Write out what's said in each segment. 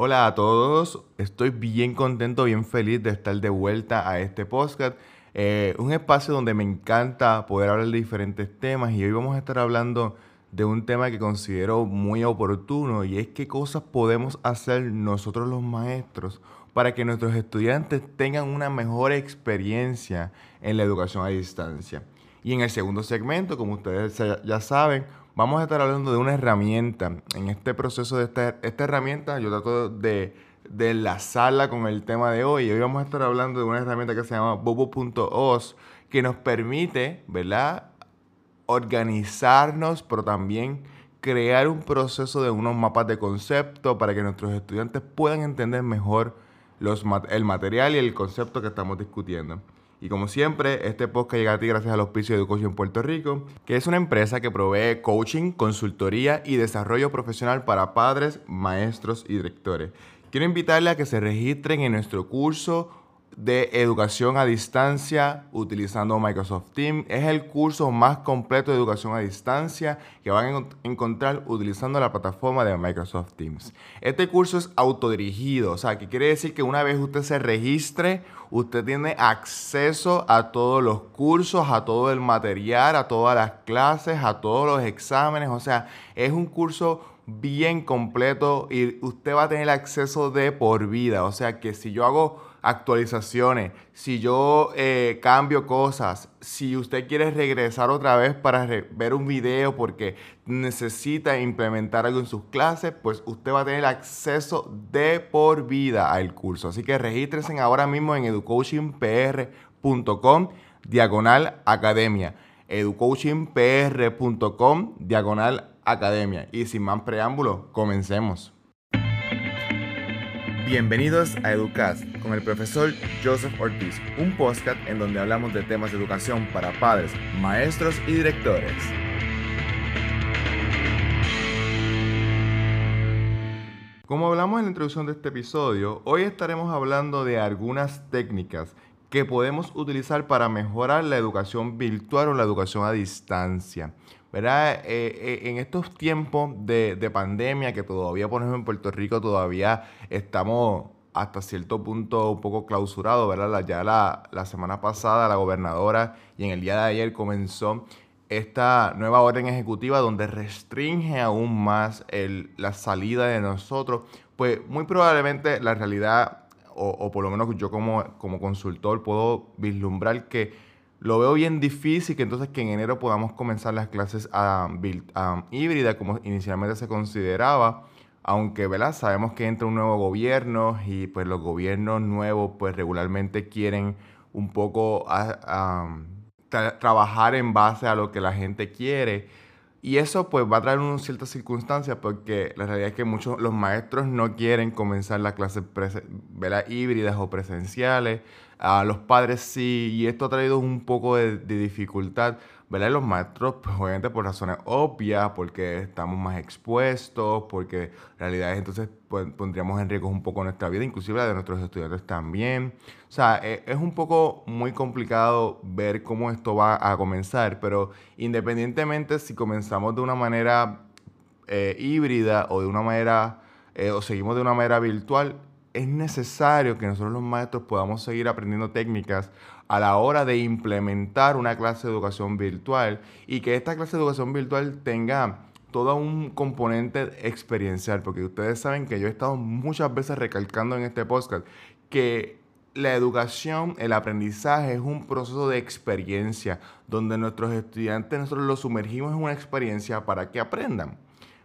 Hola a todos, estoy bien contento, bien feliz de estar de vuelta a este podcast. Eh, un espacio donde me encanta poder hablar de diferentes temas y hoy vamos a estar hablando de un tema que considero muy oportuno y es qué cosas podemos hacer nosotros los maestros para que nuestros estudiantes tengan una mejor experiencia en la educación a distancia. Y en el segundo segmento, como ustedes ya saben, vamos a estar hablando de una herramienta. En este proceso de esta, esta herramienta, yo trato de, de enlazarla con el tema de hoy. Hoy vamos a estar hablando de una herramienta que se llama bobo.os, que nos permite, ¿verdad?, organizarnos, pero también crear un proceso de unos mapas de concepto para que nuestros estudiantes puedan entender mejor los, el material y el concepto que estamos discutiendo. Y como siempre, este podcast llega a ti gracias al auspicio de Educación Puerto Rico, que es una empresa que provee coaching, consultoría y desarrollo profesional para padres, maestros y directores. Quiero invitarle a que se registren en nuestro curso de educación a distancia utilizando Microsoft Teams. Es el curso más completo de educación a distancia que van a encontrar utilizando la plataforma de Microsoft Teams. Este curso es autodirigido, o sea, que quiere decir que una vez usted se registre, usted tiene acceso a todos los cursos, a todo el material, a todas las clases, a todos los exámenes, o sea, es un curso bien completo y usted va a tener acceso de por vida, o sea, que si yo hago actualizaciones, si yo eh, cambio cosas, si usted quiere regresar otra vez para ver un video porque necesita implementar algo en sus clases, pues usted va a tener acceso de por vida al curso. Así que regístrense ahora mismo en educoachingpr.com diagonal academia. educoachingpr.com diagonal academia. Y sin más preámbulos, comencemos. Bienvenidos a Educast con el profesor Joseph Ortiz, un podcast en donde hablamos de temas de educación para padres, maestros y directores. Como hablamos en la introducción de este episodio, hoy estaremos hablando de algunas técnicas que podemos utilizar para mejorar la educación virtual o la educación a distancia. ¿Verdad? Eh, eh, en estos tiempos de, pandemia, que todavía, por ejemplo, en Puerto Rico todavía estamos hasta cierto punto un poco clausurados, ¿verdad? Ya la, semana pasada la gobernadora y en el día de ayer comenzó esta nueva orden ejecutiva donde restringe aún más la salida de nosotros, pues muy probablemente la realidad, o, por lo menos yo como, como consultor puedo vislumbrar que lo veo bien difícil que entonces que en enero podamos comenzar las clases a, híbridas como inicialmente se consideraba, aunque ¿verdad? sabemos que entra un nuevo gobierno y pues los gobiernos nuevos pues regularmente quieren un poco trabajar en base a lo que la gente quiere. Y eso pues va a traer unas ciertas circunstancias porque la realidad es que muchos los maestros no quieren comenzar las clases híbridas o presenciales. A los padres sí, y esto ha traído un poco de, dificultad, ¿verdad? Los maestros, pues obviamente por razones obvias, porque estamos más expuestos, porque en realidad entonces pues, pondríamos en riesgo un poco nuestra vida, inclusive la de nuestros estudiantes también. O sea, e, es un poco muy complicado ver cómo esto va a comenzar, pero independientemente si comenzamos de una manera eh, híbrida o de una manera, eh, o seguimos de una manera virtual, es necesario que nosotros los maestros podamos seguir aprendiendo técnicas a la hora de implementar una clase de educación virtual y que esta clase de educación virtual tenga todo un componente experiencial, porque ustedes saben que yo he estado muchas veces recalcando en este podcast que la educación, el aprendizaje es un proceso de experiencia, donde nuestros estudiantes nosotros los sumergimos en una experiencia para que aprendan.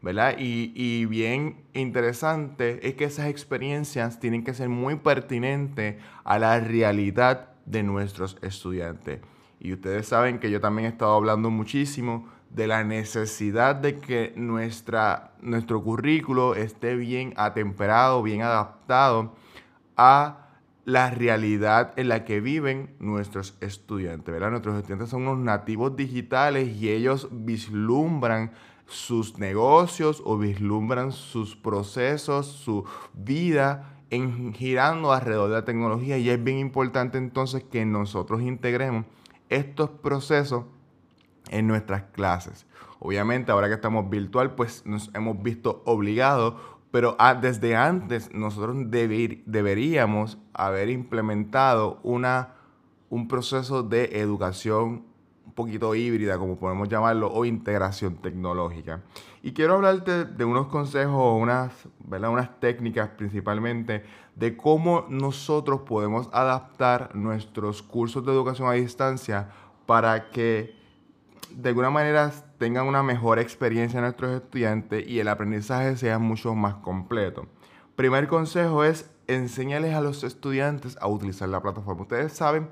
Y, bien interesante es que esas experiencias tienen que ser muy pertinentes a la realidad de nuestros estudiantes. Y ustedes saben que yo también he estado hablando muchísimo de la necesidad de que nuestra, nuestro currículo esté bien atemperado, bien adaptado a la realidad en la que viven nuestros estudiantes. Nuestros estudiantes son unos nativos digitales y ellos vislumbran sus negocios o vislumbran sus procesos, su vida en, girando alrededor de la tecnología y es bien importante entonces que nosotros integremos estos procesos en nuestras clases. Obviamente ahora que estamos virtual pues nos hemos visto obligados Pero ah, desde antes nosotros deberíamos haber implementado una, un proceso de educación poquito híbrida, como podemos llamarlo, o integración tecnológica. Y quiero hablarte de unos consejos, unas, unas técnicas principalmente, de cómo nosotros podemos adaptar nuestros cursos de educación a distancia para que de alguna manera tengan una mejor experiencia nuestros estudiantes y el aprendizaje sea mucho más completo. Primer consejo es enseñarles a los estudiantes a utilizar la plataforma. Ustedes saben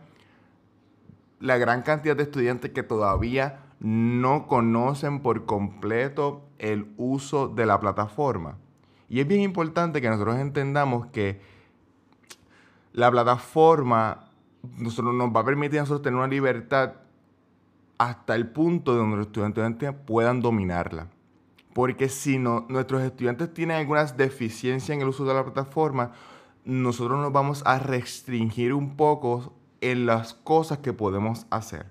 la gran cantidad de estudiantes que todavía no conocen por completo el uso de la plataforma. Y es bien importante que nosotros entendamos que la plataforma nosotros, nos va a permitir a nosotros tener una libertad hasta el punto de donde los estudiantes puedan dominarla. Porque si no, nuestros estudiantes tienen algunas deficiencias en el uso de la plataforma, nosotros nos vamos a restringir un poco en las cosas que podemos hacer.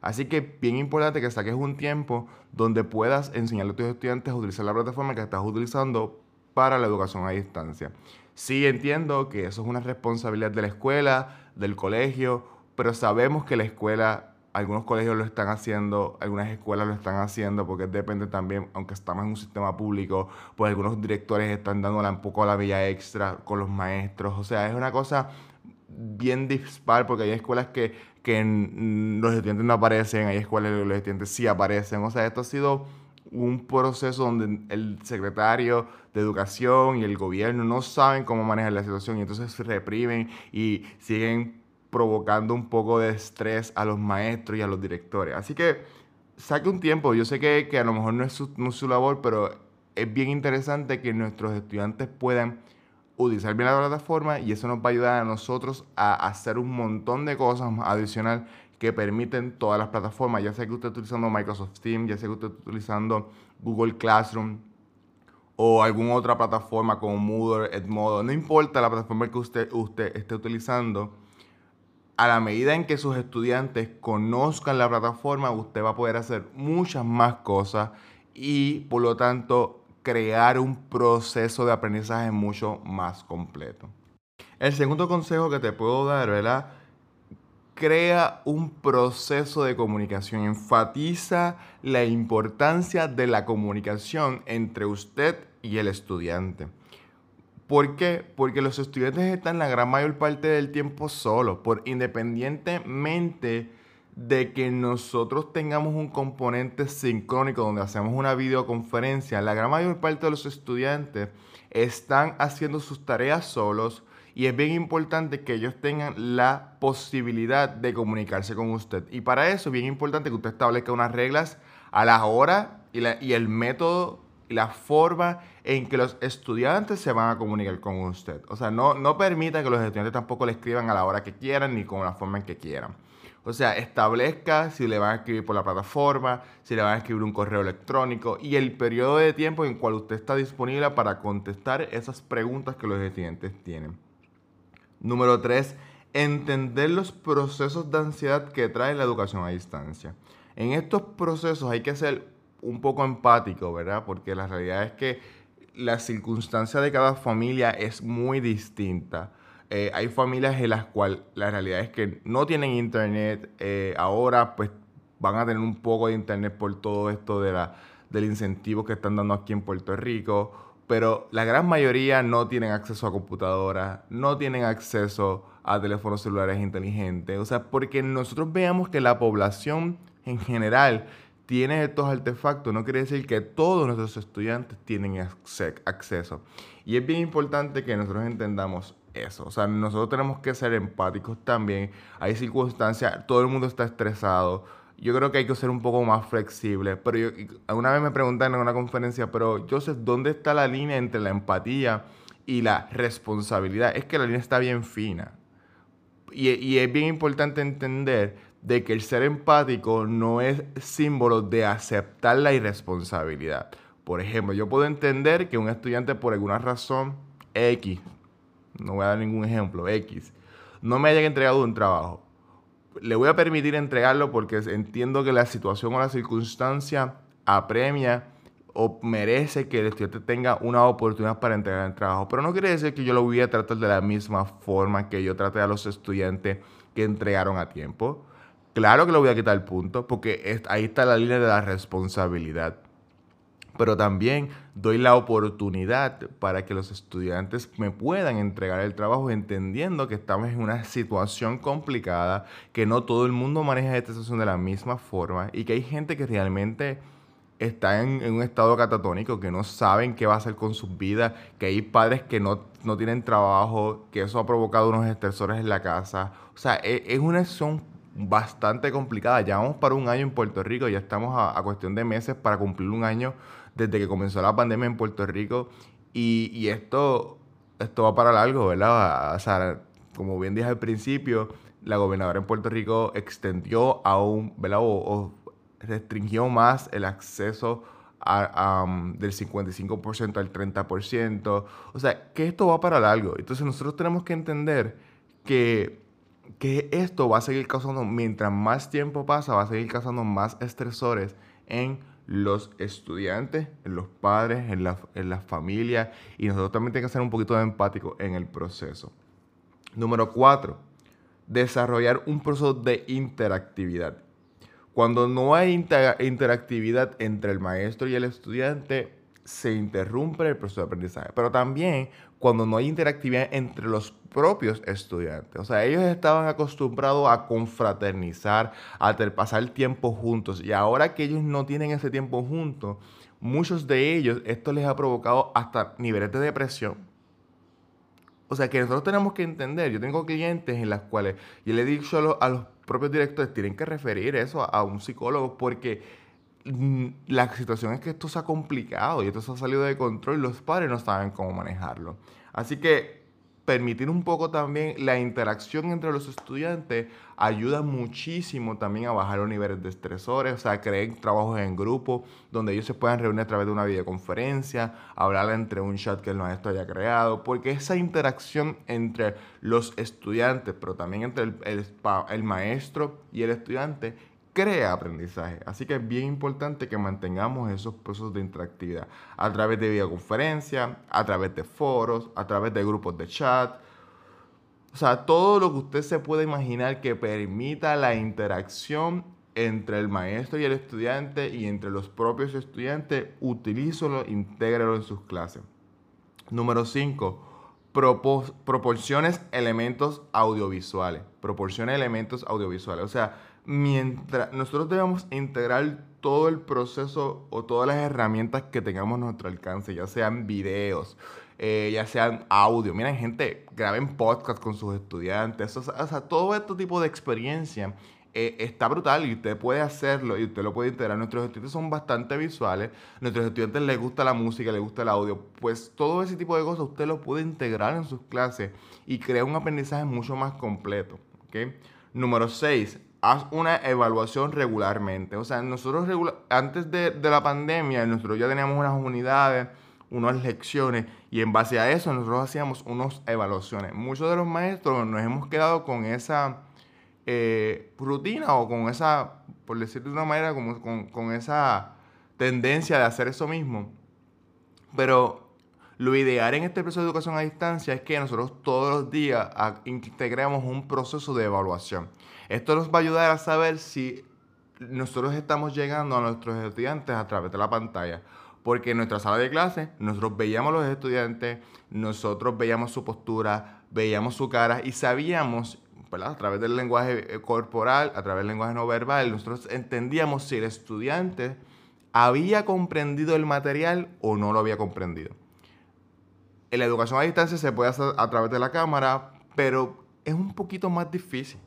Así que bien importante que saques un tiempo donde puedas enseñarle a tus estudiantes a utilizar la plataforma que estás utilizando para la educación a distancia. Sí entiendo que eso es una responsabilidad de la escuela, del colegio, pero sabemos que la escuela algunos colegios lo están haciendo, algunas escuelas lo están haciendo, porque depende también, aunque estamos en un sistema público, pues algunos directores están dando un poco la vía extra con los maestros. O sea, es una cosa bien dispar, porque hay escuelas que, que los estudiantes no aparecen, hay escuelas que los estudiantes sí aparecen. O sea, esto ha sido un proceso donde el secretario de educación y el gobierno no saben cómo manejar la situación y entonces se reprimen y siguen provocando un poco de estrés a los maestros y a los directores. Así que saque un tiempo, yo sé que, a lo mejor no es, su, no es su labor, pero es bien interesante que nuestros estudiantes puedan utilizar bien la plataforma y eso nos va a ayudar a nosotros a hacer un montón de cosas adicional que permiten todas las plataformas, ya sea que usted esté utilizando Microsoft Teams, ya sea que usted esté utilizando Google Classroom o alguna otra plataforma como Moodle, Edmodo, no importa la plataforma que usted, usted esté utilizando, a la medida en que sus estudiantes conozcan la plataforma, usted va a poder hacer muchas más cosas y por lo tanto crear un proceso de aprendizaje mucho más completo. El segundo consejo que te puedo dar, ¿verdad? Crea un proceso de comunicación. Enfatiza la importancia de la comunicación entre usted y el estudiante. ¿Por qué? Porque los estudiantes están la gran mayor parte del tiempo solos, por independientemente de que nosotros tengamos un componente sincrónico donde hacemos una videoconferencia, la gran mayor parte de los estudiantes están haciendo sus tareas solos y es bien importante que ellos tengan la posibilidad de comunicarse con usted. Y para eso es bien importante que usted establezca unas reglas a la hora y, y el método la forma en que los estudiantes se van a comunicar con usted. O sea, no, no permita que los estudiantes tampoco le escriban a la hora que quieran ni con la forma en que quieran. O sea, establezca si le van a escribir por la plataforma, si le van a escribir un correo electrónico y el periodo de tiempo en cual usted está disponible para contestar esas preguntas que los estudiantes tienen. Número 3. Entender los procesos de ansiedad que trae la educación a distancia. En estos procesos hay que hacer un poco empático, ¿verdad? Porque la realidad es que la circunstancia de cada familia es muy distinta. Eh, hay familias en las cuales la realidad es que no tienen internet, eh, ahora pues van a tener un poco de internet por todo esto de la, del incentivo que están dando aquí en Puerto Rico, pero la gran mayoría no tienen acceso a computadoras, no tienen acceso a teléfonos celulares inteligentes, o sea, porque nosotros veamos que la población en general tiene estos artefactos, no quiere decir que todos nuestros estudiantes tienen acceso. Y es bien importante que nosotros entendamos eso. O sea, nosotros tenemos que ser empáticos también. Hay circunstancias, todo el mundo está estresado. Yo creo que hay que ser un poco más flexible. Pero yo, una vez me preguntaron en una conferencia, pero Joseph, ¿dónde está la línea entre la empatía y la responsabilidad? Es que la línea está bien fina. Y, y es bien importante entender de que el ser empático no es símbolo de aceptar la irresponsabilidad. Por ejemplo, yo puedo entender que un estudiante por alguna razón X, no voy a dar ningún ejemplo, X, no me haya entregado un trabajo. Le voy a permitir entregarlo porque entiendo que la situación o la circunstancia apremia o merece que el estudiante tenga una oportunidad para entregar el trabajo. Pero no quiere decir que yo lo voy a tratar de la misma forma que yo traté a los estudiantes que entregaron a tiempo. Claro que lo voy a quitar el punto, porque ahí está la línea de la responsabilidad. Pero también doy la oportunidad para que los estudiantes me puedan entregar el trabajo entendiendo que estamos en una situación complicada, que no todo el mundo maneja esta situación de la misma forma y que hay gente que realmente está en, un estado catatónico, que no saben qué va a hacer con sus vidas, que hay padres que no, no tienen trabajo, que eso ha provocado unos estresores en la casa. O sea, es, es una situación bastante complicada. Ya vamos para un año en Puerto Rico, ya estamos a, cuestión de meses para cumplir un año desde que comenzó la pandemia en Puerto Rico y, esto, esto va para largo, ¿verdad? O sea, como bien dije al principio, la gobernadora en Puerto Rico extendió aún, ¿verdad? O, restringió más el acceso a, del 55% al 30%. O sea, que esto va para largo. Entonces nosotros tenemos que entender que que esto va a seguir causando, mientras más tiempo pasa, va a seguir causando más estresores en los estudiantes, en los padres, en la, en familia y nosotros también tenemos que ser un poquito empáticos en el proceso. Número cuatro, desarrollar un proceso de interactividad. Cuando no hay interactividad entre el maestro y el estudiante, se interrumpe el proceso de aprendizaje. Pero también cuando no hay interactividad entre los propios estudiantes. O sea, ellos estaban acostumbrados a confraternizar, a pasar tiempo juntos. Y ahora que ellos no tienen ese tiempo juntos, muchos de ellos, esto les ha provocado hasta niveles de depresión. O sea, que nosotros tenemos que entender, yo tengo clientes en las cuales yo le he dicho a los, a propios directores, tienen que referir eso a un psicólogo porque la situación es que esto se ha complicado y esto se ha salido de control y los padres no saben cómo manejarlo. Así que permitir un poco también la interacción entre los estudiantes ayuda muchísimo también a bajar los niveles de estresores, o sea, crear trabajos en grupo donde ellos se puedan reunir a través de una videoconferencia, hablar entre un chat que el maestro haya creado, porque esa interacción entre los estudiantes, pero también entre el, el maestro y el estudiante, crea aprendizaje. Así que es bien importante que mantengamos esos procesos de interactividad a través de videoconferencia, a través de foros, a través de grupos de chat. O sea, todo lo que usted se pueda imaginar que permita la interacción entre el maestro y el estudiante y entre los propios estudiantes, utilízalo, intégralo en sus clases. Número 5. Proporciones elementos audiovisuales. Proporciona elementos audiovisuales. O sea, mientras nosotros debemos integrar todo el proceso o todas las herramientas que tengamos a nuestro alcance, ya sean videos, eh, ya sean audio. Miren, gente, graben podcast con sus estudiantes. O sea, todo este tipo de experiencia eh, está brutal y usted puede hacerlo y usted lo puede integrar. Nuestros estudiantes son bastante visuales, nuestros estudiantes les gusta la música, les gusta el audio. Pues todo ese tipo de cosas usted lo puede integrar en sus clases y crear un aprendizaje mucho más completo. ¿okay? Número 6 haz una evaluación regularmente. O sea, nosotros antes de, la pandemia, nosotros ya teníamos unas unidades, unas lecciones, y en base a eso nosotros hacíamos unas evaluaciones. Muchos de los maestros nos hemos quedado con esa eh, rutina o con esa, por decirlo de una manera, con, con esa tendencia de hacer eso mismo. Pero lo ideal en este proceso de educación a distancia es que nosotros todos los días integremos un proceso de evaluación. Esto nos va a ayudar a saber si nosotros estamos llegando a nuestros estudiantes a través de la pantalla. Porque en nuestra sala de clase nosotros veíamos a los estudiantes, nosotros veíamos su postura, veíamos su cara y sabíamos, a través del lenguaje eh, corporal, a través del lenguaje no verbal, nosotros entendíamos si el estudiante había comprendido el material o no lo había comprendido. La educación a distancia se puede hacer a través de la cámara, pero es un poquito más difícil.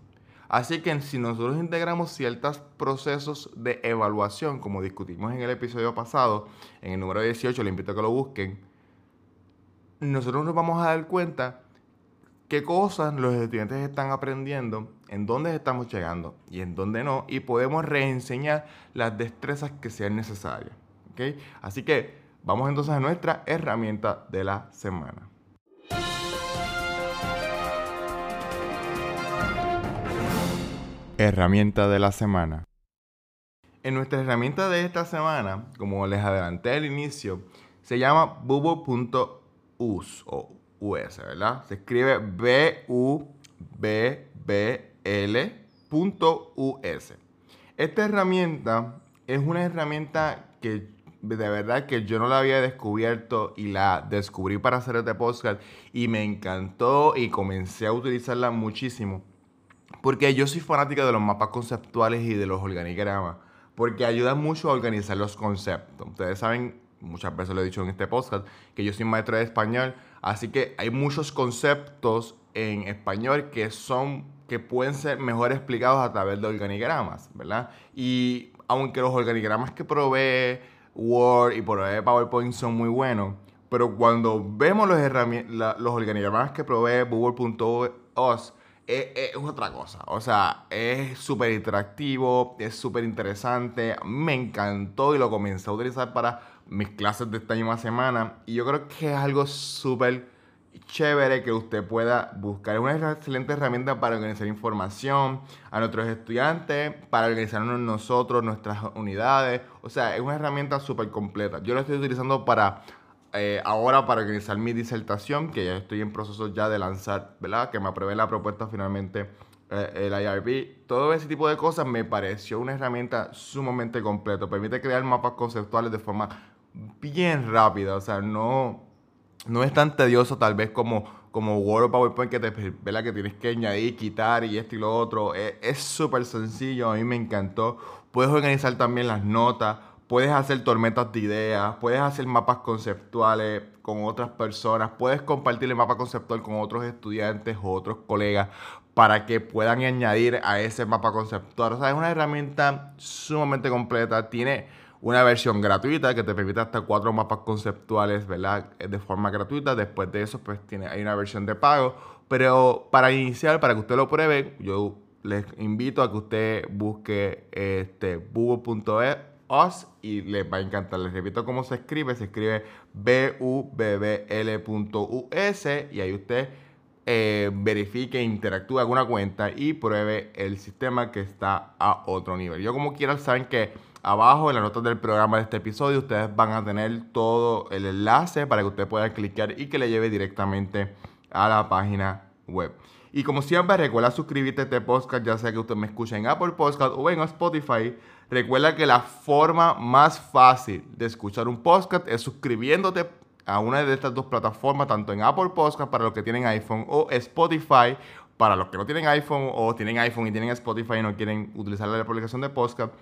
Así que si nosotros integramos ciertos procesos de evaluación, como discutimos en el episodio pasado, en el número 18, le invito a que lo busquen, nosotros nos vamos a dar cuenta qué cosas los estudiantes están aprendiendo, en dónde estamos llegando y en dónde no, y podemos reenseñar las destrezas que sean necesarias. Así que vamos entonces a nuestra herramienta de la semana. Herramienta de la semana. En nuestra herramienta de esta semana, como les adelanté al inicio, se llama bubo.us o US, ¿verdad? Se escribe B-U-B-B-L.us. Esta herramienta es una herramienta que de verdad que yo no la había descubierto y la descubrí para hacer este podcast y me encantó y comencé a utilizarla muchísimo. Porque yo soy fanática de los mapas conceptuales y de los organigramas. Porque ayudan mucho a organizar los conceptos. Ustedes saben, muchas veces lo he dicho en este podcast, que yo soy maestro de español. Así que hay muchos conceptos en español que son que pueden ser mejor explicados a través de organigramas, ¿verdad? Y aunque los organigramas que provee Word y por PowerPoint son muy buenos, pero cuando vemos los, los organigramas que provee Google.os, es, otra cosa. O sea, es súper interactivo, es súper interesante. Me encantó y lo comencé a utilizar para mis clases de esta misma semana. Y yo creo que es algo súper chévere que usted pueda buscar. Es una excelente herramienta para organizar información a nuestros estudiantes, para organizarnos nosotros, nuestras unidades. O sea, es una herramienta súper completa. Yo lo estoy utilizando para eh, ahora para organizar mi disertación, que ya estoy en proceso ya de lanzar, ¿verdad? Que me apruebe la propuesta finalmente eh, el IRB. Todo ese tipo de cosas me pareció una herramienta sumamente completa. Permite crear mapas conceptuales de forma bien rápida. O sea, no no es tan tedioso tal vez como, como Word o PowerPoint que te que tienes que añadir, quitar y esto y lo otro. Es súper sencillo, a mí me encantó. Puedes organizar también las notas, puedes hacer tormentas de ideas, puedes hacer mapas conceptuales con otras personas, puedes compartir el mapa conceptual con otros estudiantes o otros colegas para que puedan añadir a ese mapa conceptual. O sea, es una herramienta sumamente completa, tiene una versión gratuita que te permite hasta cuatro mapas conceptuales, ¿verdad? De forma gratuita. Después de eso, pues tiene, hay una versión de pago. Pero para iniciar, para que usted lo pruebe, yo les invito a que usted busque este bubo.os y les va a encantar. Les repito cómo se escribe. Se escribe bubbl.us y ahí usted eh, verifique, interactúe, haga una cuenta y pruebe el sistema que está a otro nivel. Yo como quiera saben que Abajo en las notas del programa de este episodio ustedes van a tener todo el enlace para que usted pueda clicar y que le lleve directamente a la página web. Y como siempre, recuerda suscribirte a este podcast, ya sea que usted me escuche en Apple Podcast o en Spotify. Recuerda que la forma más fácil de escuchar un podcast es suscribiéndote a una de estas dos plataformas, tanto en Apple Podcast para los que tienen iPhone o Spotify para los que no tienen iPhone o tienen iPhone y tienen Spotify y no quieren utilizar la aplicación de podcast.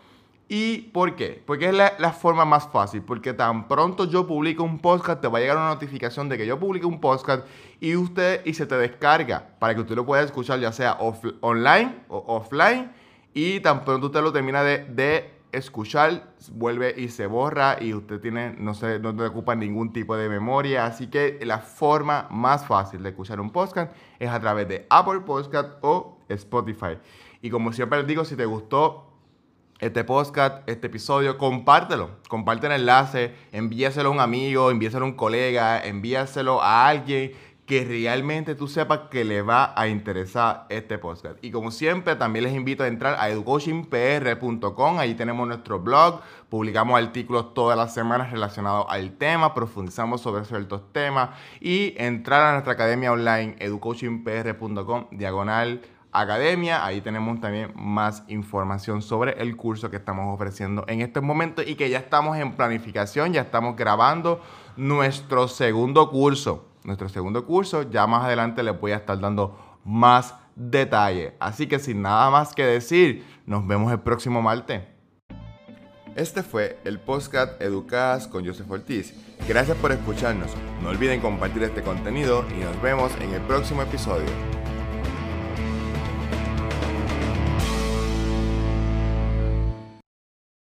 ¿Y por qué? Porque es la, forma más fácil. Porque tan pronto yo publico un podcast, te va a llegar una notificación de que yo publique un podcast y usted y se te descarga para que usted lo pueda escuchar ya sea online o offline. Y tan pronto usted lo termina de, escuchar, vuelve y se borra y usted tiene, no se, no te ocupa ningún tipo de memoria. Así que la forma más fácil de escuchar un podcast es a través de Apple Podcast o Spotify. Y como siempre les digo, si te gustó este podcast, este episodio, compártelo. Comparte el enlace, envíaselo a un amigo, envíaselo a un colega, envíaselo a alguien que realmente tú sepas que le va a interesar este podcast. Y como siempre, también les invito a entrar a educoachingpr.com. Ahí tenemos nuestro blog, publicamos artículos todas las semanas relacionados al tema, profundizamos sobre ciertos temas y entrar a nuestra academia online educoachingpr.com diagonal Academia. Ahí tenemos también más información sobre el curso que estamos ofreciendo en este momento y que ya estamos en planificación, ya estamos grabando nuestro segundo curso. Nuestro segundo curso, ya más adelante les voy a estar dando más detalle. Así que sin nada más que decir, nos vemos el próximo martes. Este fue el podcast Educadas con Joseph Ortiz. Gracias por escucharnos. No olviden compartir este contenido y nos vemos en el próximo episodio.